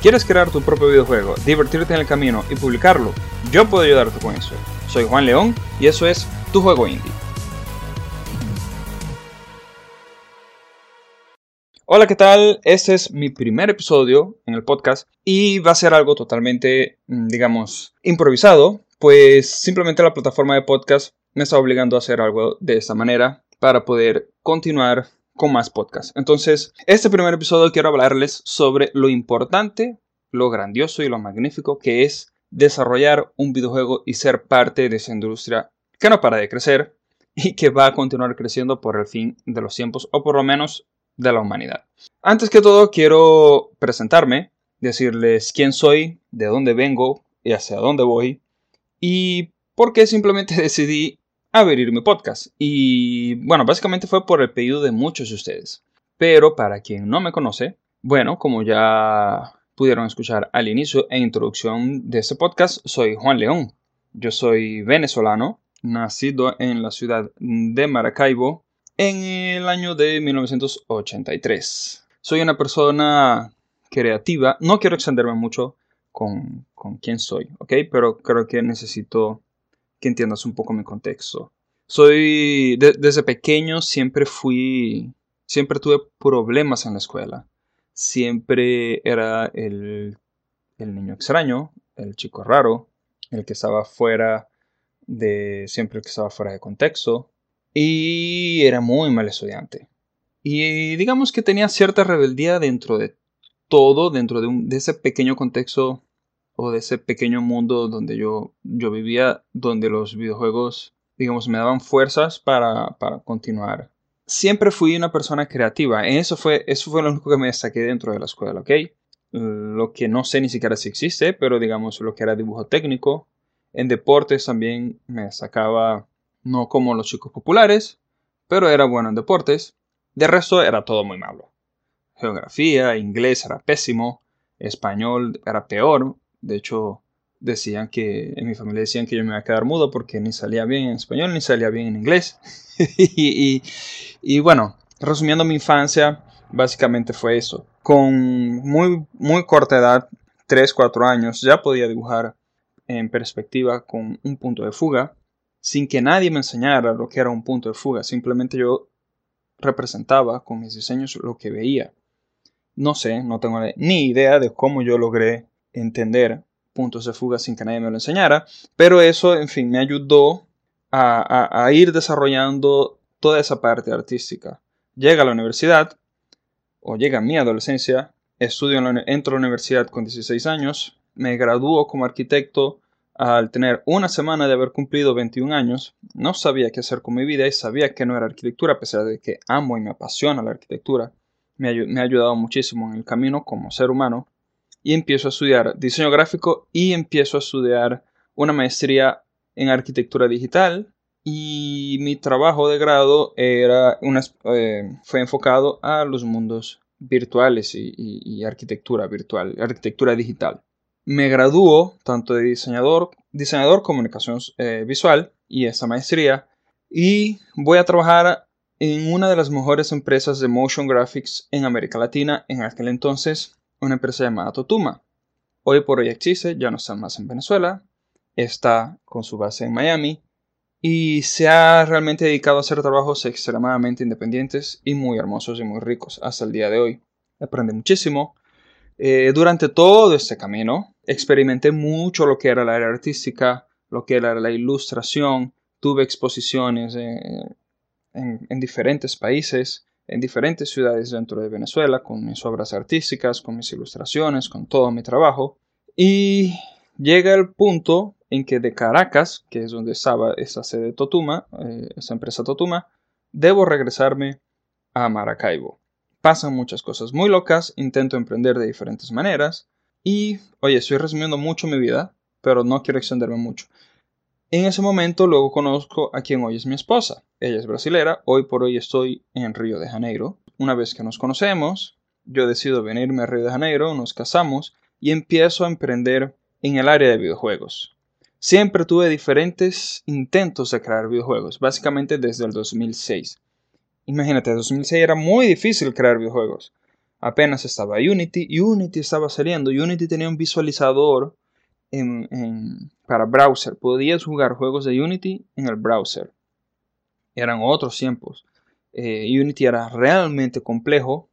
¿Quieres crear tu propio videojuego, divertirte en el camino y publicarlo? Yo puedo ayudarte con eso. Soy Juan León y eso es Tu Juego Indie. Hola, ¿qué tal? Este es mi primer episodio en el podcast y va a ser algo totalmente, mm, digamos, improvisado, pues simplemente la plataforma de podcast me está obligando a hacer algo de esta manera para poder continuar con más podcasts. Entonces, este primer episodio quiero hablarles sobre lo importante, lo grandioso y lo magnífico que es desarrollar un videojuego y ser parte de esa industria que no para de crecer y que va a continuar creciendo por el fin de los tiempos o por lo menos de la humanidad. Antes que todo, quiero presentarme, decirles quién soy, de dónde vengo y hacia dónde voy, y por qué simplemente decidí abrir mi podcast. Y bueno, básicamente fue por el pedido de muchos de ustedes. Pero para quien no me conoce, bueno, como ya pudieron escuchar al inicio e introducción de este podcast, soy Juan León. Yo soy venezolano, nacido en la ciudad de Maracaibo, en el año de 1983. Soy una persona creativa, no quiero extenderme mucho con, quién soy, ¿ok? Pero creo que necesito que entiendas un poco mi contexto. Soy, desde pequeño siempre fui, siempre tuve problemas en la escuela. Siempre era el, el niño extraño, el chico raro, el que estaba fuera de, siempre el que estaba fuera de contexto, y era muy mal estudiante. Y digamos que tenía cierta rebeldía dentro de todo, dentro de, de ese pequeño contexto o de ese pequeño mundo donde yo, yo vivía, donde los videojuegos, digamos, me daban fuerzas para, para continuar. Siempre fui una persona creativa. Eso fue, eso fue lo único que me destaqué dentro de la escuela, ¿ok? Lo que no sé ni siquiera si existe, pero digamos lo que era dibujo técnico. En deportes también me destacaba no como los chicos populares, pero era bueno en deportes. De resto era todo muy malo. Geografía, inglés era pésimo, español era peor. De hecho, decían que en mi familia decían que yo me iba a quedar mudo porque ni salía bien en español ni salía bien en inglés. y, y, bueno, resumiendo mi infancia, básicamente fue eso. Con muy, muy corta edad, 3, 4 años, ya podía dibujar en perspectiva con un punto de fuga sin que nadie me enseñara lo que era un punto de fuga. Simplemente yo representaba con mis diseños lo que veía. No sé, no tengo ni idea de cómo yo logré entender puntos de fuga sin que nadie me lo enseñara, pero eso, en fin, me ayudó a, ir desarrollando toda esa parte artística. Llega a la universidad, o llega a mi adolescencia, estudio en la, entro a la universidad con 16 años, me graduó como arquitecto al tener una semana de haber cumplido 21 años, no sabía qué hacer con mi vida y sabía que no era arquitectura, a pesar de que amo y me apasiona la arquitectura. Me, ha ayudado muchísimo en el camino como ser humano. Y empiezo a estudiar diseño gráfico y empiezo a estudiar una maestría en arquitectura digital. Y mi trabajo de grado era una, eh, fue enfocado a los mundos virtuales y arquitectura virtual, arquitectura digital me graduó tanto de diseñador, diseñador comunicación eh, visual y esa maestría y voy a trabajar en una de las mejores empresas de motion graphics en América Latina en aquel entonces, una empresa llamada Totuma. Hoy por hoy existe, ya no está más en Venezuela, está con su base en Miami y se ha realmente dedicado a hacer trabajos extremadamente independientes y muy hermosos y muy ricos hasta el día de hoy. Aprendí muchísimo. Eh, durante todo este camino experimenté mucho lo que era la área artística, lo que era la ilustración, tuve exposiciones en, diferentes países, en diferentes ciudades dentro de Venezuela, con mis obras artísticas, con mis ilustraciones, con todo mi trabajo. Y llega el punto en que de Caracas, que es donde estaba esa sede Totuma, eh, esa empresa Totuma, debo regresarme a Maracaibo. Pasan muchas cosas muy locas, intento emprender de diferentes maneras, y, oye, estoy resumiendo mucho mi vida, pero no quiero extenderme mucho. En ese momento luego conozco a quien hoy es mi esposa. Ella es brasilera, hoy por hoy estoy en Río de Janeiro. Una vez que nos conocemos, yo decido venirme a Río de Janeiro, nos casamos y empiezo a emprender en el área de videojuegos. Siempre tuve diferentes intentos de crear videojuegos, básicamente desde el 2006. Imagínate, en 2006 era muy difícil crear videojuegos. apenas estaba Unity, Unity estaba saliendo, Unity tenía un visualizador para browser, podías jugar juegos de Unity en el browser. Eran otros tiempos. Eh, Unity era realmente complejo.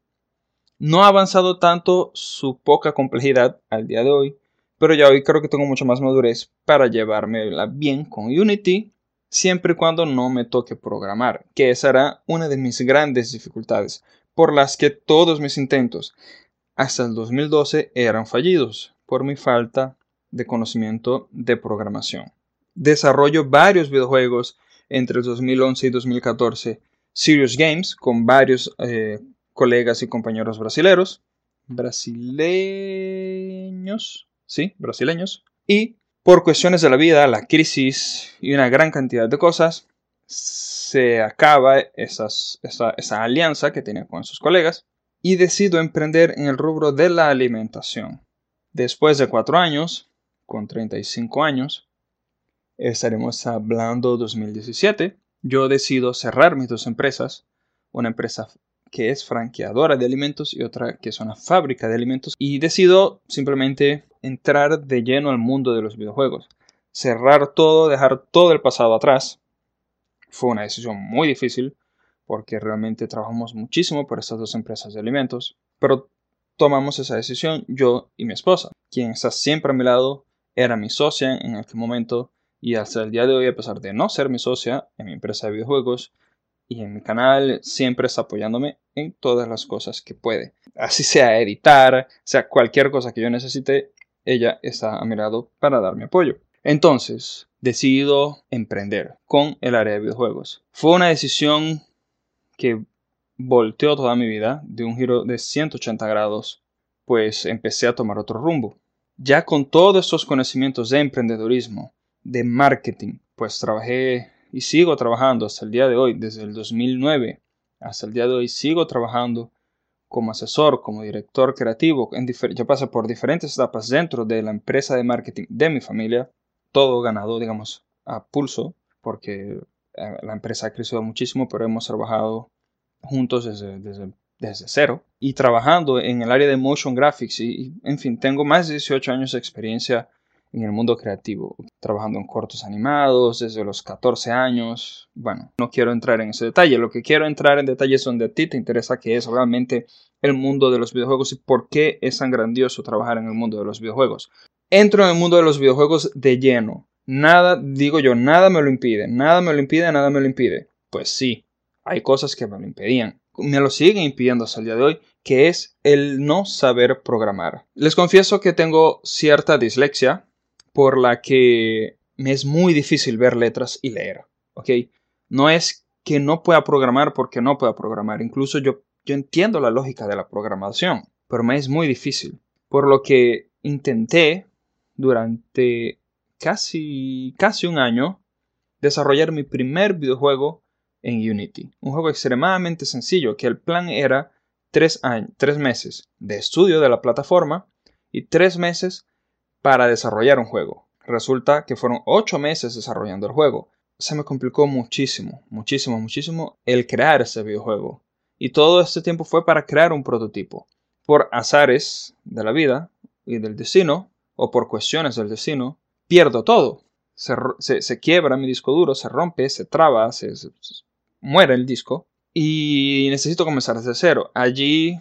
No ha avanzado tanto su poca complejidad al día de hoy, pero ya hoy creo que tengo mucha más madurez para llevármela bien con Unity, siempre y cuando no me toque programar, que esa era una de mis grandes dificultades, por las que todos mis intentos hasta el 2012 eran fallidos, por mi falta de conocimiento de programación. Desarrollo varios videojuegos entre el 2011 y 2014, Serious Games, con varios eh, colegas y compañeros brasileños, brasileños, sí, brasileños, y por cuestiones de la vida, la crisis y una gran cantidad de cosas, se acaba esa, esa alianza que tenía con sus colegas y decido emprender en el rubro de la alimentación. Después de cuatro años, con 35 años, estaremos hablando 2017, yo decido cerrar mis dos empresas, una empresa que es franqueadora de alimentos y otra que es una fábrica de alimentos y decido simplemente entrar de lleno al mundo de los videojuegos. Cerrar todo, dejar todo el pasado atrás. Fue una decisión muy difícil porque realmente trabajamos muchísimo por estas dos empresas de alimentos, pero tomamos esa decisión yo y mi esposa, quien está siempre a mi lado, era mi socia en aquel momento y hasta el día de hoy, a pesar de no ser mi socia en mi empresa de videojuegos y en mi canal, siempre está apoyándome en todas las cosas que puede. Así sea editar, sea cualquier cosa que yo necesite, ella está a mi lado para darme apoyo. Entonces, decido emprender con el área de videojuegos. Fue una decisión que volteó toda mi vida de un giro de 180 grados, pues empecé a tomar otro rumbo. Ya con todos estos conocimientos de emprendedurismo, de marketing, pues trabajé y sigo trabajando hasta el día de hoy, desde el 2009 hasta el día de hoy sigo trabajando como asesor, como director creativo. En yo pasé por diferentes etapas dentro de la empresa de marketing de mi familia, todo ganado, digamos, a pulso, porque eh, la empresa ha crecido muchísimo, pero hemos trabajado juntos desde, desde desde cero y trabajando en el área de motion graphics y, en fin, tengo más de 18 años de experiencia en el mundo creativo, trabajando en cortos animados desde los 14 años. Bueno, no quiero entrar en ese detalle, lo que quiero entrar en detalles donde a ti te interesa que es realmente el mundo de los videojuegos y por qué es tan grandioso trabajar en el mundo de los videojuegos. Entro en el mundo de los videojuegos de lleno. Nada, digo yo, nada me lo impide, nada me lo impide, nada me lo impide. Pues sí, hay cosas que me lo impedían me lo siguen impidiendo hasta el día de hoy, que es el no saber programar. Les confieso que tengo cierta dislexia por la que me es muy difícil ver letras y leer, ¿ok? No es que no pueda programar porque no pueda programar, incluso yo, yo entiendo la lógica de la programación, pero me es muy difícil, por lo que intenté durante casi, casi un año desarrollar mi primer videojuego en Unity. Un juego extremadamente sencillo que el plan era tres, años, tres meses de estudio de la plataforma y tres meses para desarrollar un juego. Resulta que fueron ocho meses desarrollando el juego. Se me complicó muchísimo, muchísimo, muchísimo el crear ese videojuego. Y todo este tiempo fue para crear un prototipo. Por azares de la vida y del destino, o por cuestiones del destino, pierdo todo. Se, quiebra mi disco duro, se rompe, se traba, se, muere el disco y necesito comenzar desde cero. Allí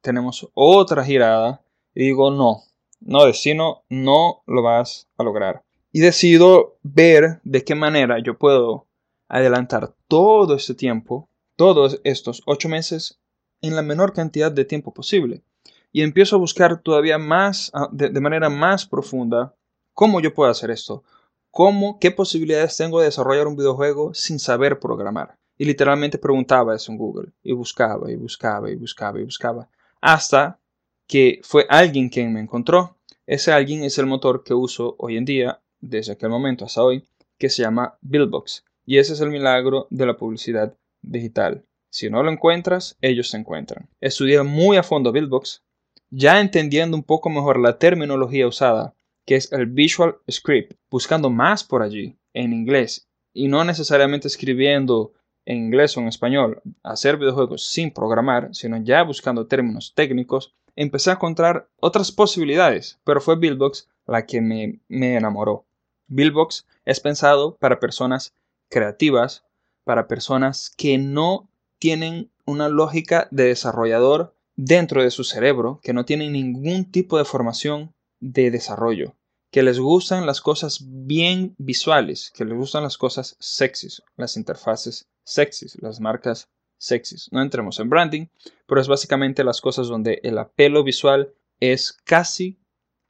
tenemos otra girada y digo, no, no, destino, no lo vas a lograr. Y decido ver de qué manera yo puedo adelantar todo este tiempo, todos estos ocho meses, en la menor cantidad de tiempo posible. Y empiezo a buscar todavía más, ah, de, de manera más profunda, cómo yo puedo hacer esto. ¿Cómo, qué posibilidades tengo de desarrollar un videojuego sin saber programar? Y literalmente preguntaba eso en Google. Y buscaba, y buscaba, y buscaba, y buscaba. Hasta que fue alguien quien me encontró. Ese alguien es el motor que uso hoy en día, desde aquel momento hasta hoy, que se llama Billbox. Y ese es el milagro de la publicidad digital. Si no lo encuentras, ellos se encuentran. Estudié muy a fondo Billbox, ya entendiendo un poco mejor la terminología usada, que es el Visual Script, buscando más por allí, en inglés, y no necesariamente escribiendo en inglés o en español, hacer videojuegos sin programar, sino ya buscando términos técnicos, empecé a encontrar otras posibilidades, pero fue Buildbox la que me, me enamoró. Buildbox es pensado para personas creativas, para personas que no tienen una lógica de desarrollador dentro de su cerebro, que no tienen ningún tipo de formación de desarrollo, que les gustan las cosas bien visuales, que les gustan las cosas sexys, las interfaces sexys, las marcas sexys. No entremos en branding, pero es básicamente las cosas donde el apelo visual es casi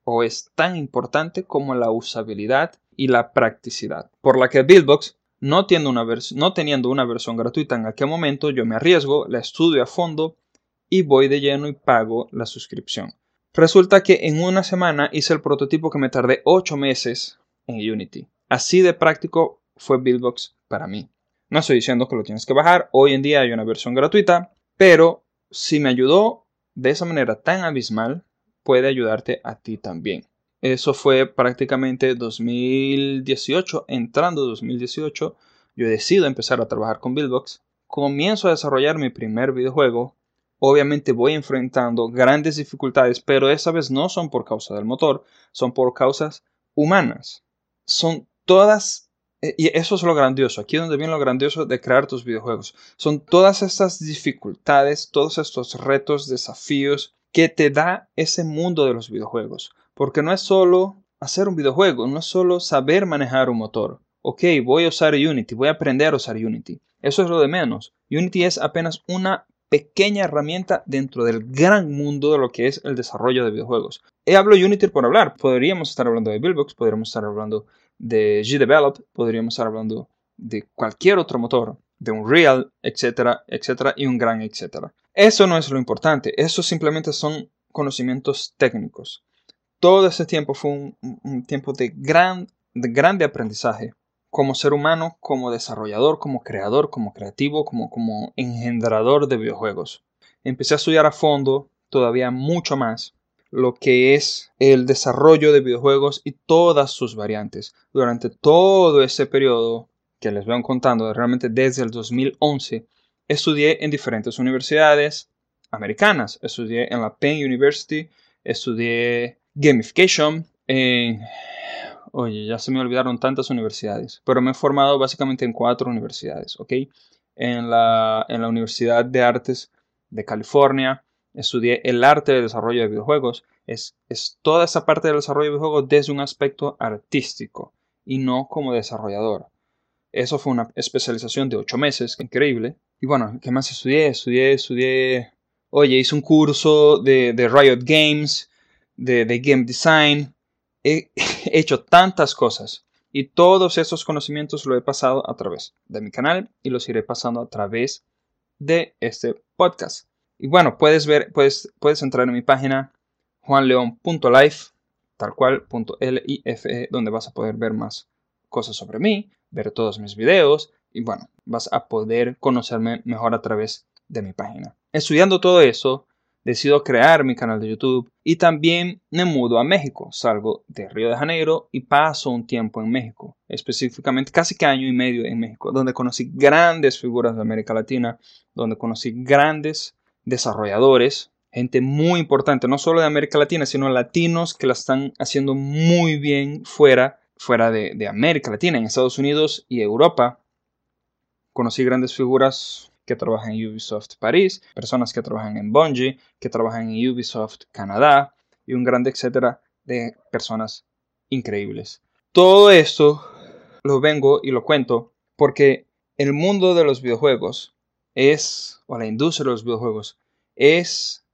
o es tan importante como la usabilidad y la practicidad. Por la que Buildbox, no teniendo una, no teniendo una versión gratuita en aquel momento, yo me arriesgo, la estudio a fondo y voy de lleno y pago la suscripción. Resulta que en una semana hice el prototipo que me tardé 8 meses en Unity. Así de práctico fue Buildbox para mí. No estoy diciendo que lo tienes que bajar, hoy en día hay una versión gratuita, pero si me ayudó de esa manera tan abismal, puede ayudarte a ti también. Eso fue prácticamente 2018, entrando 2018, yo decido empezar a trabajar con Buildbox, comienzo a desarrollar mi primer videojuego, obviamente voy enfrentando grandes dificultades, pero esa vez no son por causa del motor, son por causas humanas. Son todas eh, y eso es lo grandioso, aquí es donde viene lo grandioso de crear tus videojuegos. Son todas estas dificultades, todos estos retos, desafíos que te da ese mundo de los videojuegos. Porque no es solo hacer un videojuego, no es solo saber manejar un motor. Ok, voy a usar Unity, voy a aprender a usar Unity. Eso es lo de menos. Unity es apenas una pequeña herramienta dentro del gran mundo de lo que es el desarrollo de videojuegos. He hablo Unity por hablar. Podríamos estar hablando de Buildbox, podríamos estar hablando de GDevelop, podríamos estar hablando de cualquier otro motor, de un Real, etcétera, etcétera, y un gran etcétera. Eso no es lo importante, eso simplemente son conocimientos técnicos. Todo ese tiempo fue un, tiempo de, gran, de grande aprendizaje como ser humano, como desarrollador, como creador, como creativo, como, como engendrador de videojuegos. Empecé a estudiar a fondo, todavía mucho más, lo que es el desarrollo de videojuegos y todas sus variantes. Durante todo ese periodo que les voy contando, realmente desde el 2011, estudié en diferentes universidades americanas. Estudié en la Penn University, estudié gamification en... Oye, ya se me olvidaron tantas universidades, pero me he formado básicamente en cuatro universidades, ¿ok? En la, en la Universidad de Artes de California, estudié el arte de desarrollo de videojuegos. Es, es toda esa parte del desarrollo de videojuegos desde un aspecto artístico y no como desarrollador. Eso fue una especialización de ocho meses, increíble. Y bueno, ¿qué más estudié? Estudié, estudié. Oye, hice un curso de, de Riot Games, de, de Game Design. He hecho tantas cosas. Y todos esos conocimientos lo he pasado a través de mi canal y los iré pasando a través de este podcast. Y bueno, puedes ver, puedes, puedes entrar en mi página juanleon.life, tal cual, L-I-F-E, donde vas a poder ver más cosas sobre mí, ver todos mis videos y bueno, vas a poder conocerme mejor a través de mi página. Estudiando todo eso, decido crear mi canal de YouTube y también me mudo a México. Salgo de Río de Janeiro y paso un tiempo en México, específicamente casi que año y medio en México, donde conocí grandes figuras de América Latina, donde conocí grandes desarrolladores, gente muy importante, no solo de América Latina, sino latinos que la están haciendo muy bien fuera, fuera de, América Latina, en Estados Unidos y Europa. Conocí grandes figuras que trabajan en Ubisoft París, personas que trabajan en Bungie, que trabajan en Ubisoft Canadá y un grande etcétera de personas increíbles. Todo esto lo vengo y lo cuento porque el mundo de los videojuegos es, o la industria de los videojuegos, es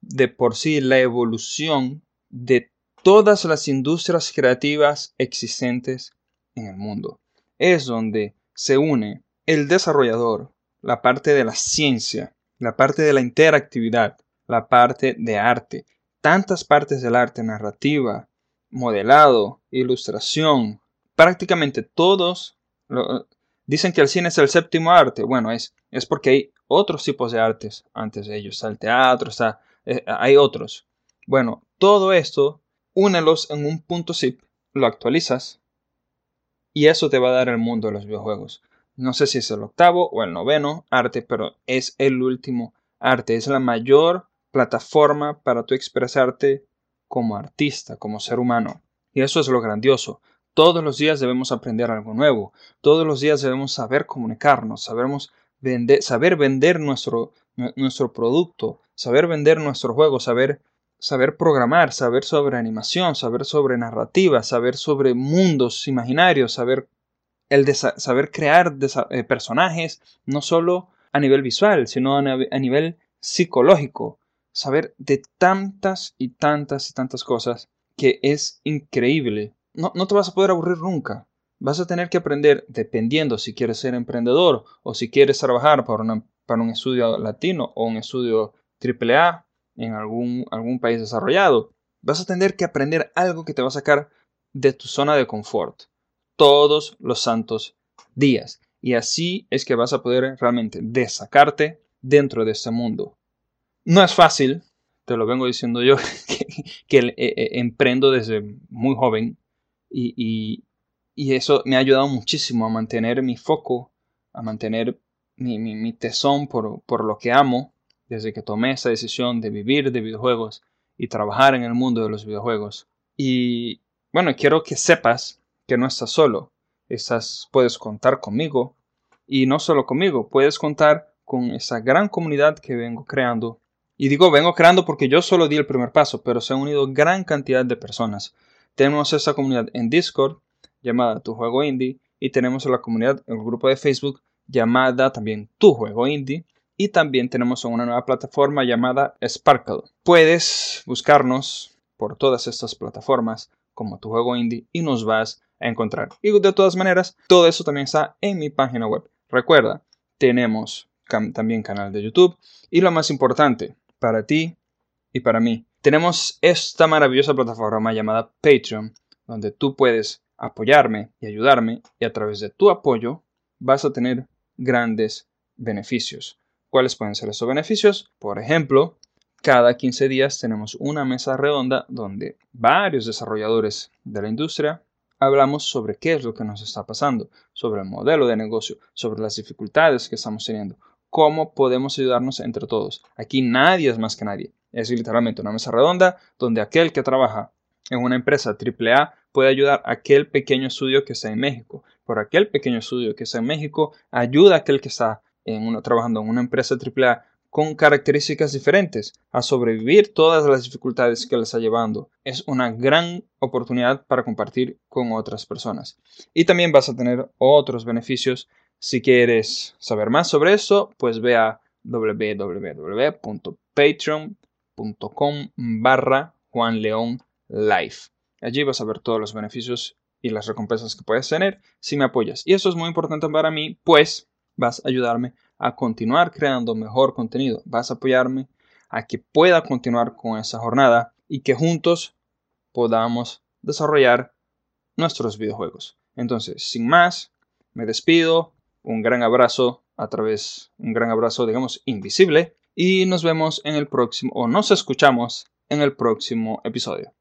de por sí la evolución de todas las industrias creativas existentes en el mundo. Es donde se une el desarrollador, la parte de la ciencia, la parte de la interactividad, la parte de arte, tantas partes del arte, narrativa, modelado, ilustración, prácticamente todos Dicen que el cine es el séptimo arte. Bueno, es, es porque hay otros tipos de artes antes de ellos. Está el teatro, está, eh, hay otros. Bueno, todo esto, únelos en un punto zip, lo actualizas y eso te va a dar el mundo de los videojuegos. No sé si es el octavo o el noveno arte, pero es el último arte. Es la mayor plataforma para tu expresarte como artista, como ser humano. Y eso es lo grandioso. Todos los días debemos aprender algo nuevo. Todos los días debemos saber comunicarnos, sabemos saber vender nuestro, nuestro producto, saber vender nuestro juego, saber, saber programar, saber sobre animación, saber sobre narrativa, saber sobre mundos imaginarios, saber, el saber crear eh, personajes, no solo a nivel visual, sino a, nivel psicológico, saber de tantas y tantas y tantas cosas que es increíble. No, no te vas a poder aburrir nunca. Vas a tener que aprender dependiendo si quieres ser emprendedor o si quieres trabajar para, para un estudio latino o un estudio AAA en algún, algún país desarrollado. Vas a tener que aprender algo que te va a sacar de tu zona de confort todos los santos días. Y así es que vas a poder realmente desacarte dentro de este mundo. No es fácil, te lo vengo diciendo yo, que, eh, eh, emprendo desde muy joven y, eso me ha ayudado muchísimo a mantener mi foco, a mantener mi, tesón por, por, lo que amo desde que tomé esa decisión de vivir de videojuegos y trabajar en el mundo de los videojuegos. Y bueno, quiero que sepas que no estás solo, estás, puedes contar conmigo y no solo conmigo, puedes contar con esa gran comunidad que vengo creando y digo, vengo creando porque yo solo di el primer paso, pero se han unido gran cantidad de personas. Tenemos esa comunidad en Discord llamada Tu Juego Indie y tenemos la comunidad, el grupo de Facebook llamada también Tu Juego Indie y también tenemos una nueva plataforma llamada Sparkle. Puedes buscarnos por todas estas plataformas como Tu Juego Indie y nos vas encontrar. Y de todas maneras, todo eso también está en mi página web. Recuerda, tenemos también canal de YouTube y lo más importante, para ti y para mí. Tenemos esta maravillosa plataforma llamada Patreon, donde tú puedes apoyarme y ayudarme y a través de tu apoyo vas a tener grandes beneficios. ¿Cuáles pueden ser esos beneficios? Por ejemplo, cada 15 días tenemos una mesa redonda donde varios desarrolladores de la industria hablamos sobre qué es lo que nos está pasando, sobre el modelo de negocio, sobre las dificultades que estamos teniendo, cómo podemos ayudarnos entre todos. Aquí nadie es más que nadie. Es literalmente una mesa redonda donde aquel que trabaja en una empresa AAA puede ayudar a aquel pequeño estudio que está en México. Por aquel pequeño estudio que está en México, ayuda a aquel que está en trabajando en una empresa AAA con características diferentes a sobrevivir todas las dificultades que le está llevando. Es una gran oportunidad para compartir con otras personas. Y también vas a tener otros beneficios si quieres saber más sobre eso, pues ve a www.patreon.com barra Juan León Live. Allí vas a ver todos los beneficios y las recompensas que puedes tener si me apoyas. Y eso es muy importante para mí, pues vas a ayudarme a continuar creando mejor contenido. Vas a apoyarme a que pueda continuar con esa jornada y que juntos podamos desarrollar nuestros videojuegos. Entonces, sin más, me despido un gran abrazo a través, un gran abrazo, digamos, invisible. Y nos vemos en el próximo, o nos escuchamos en el próximo episodio.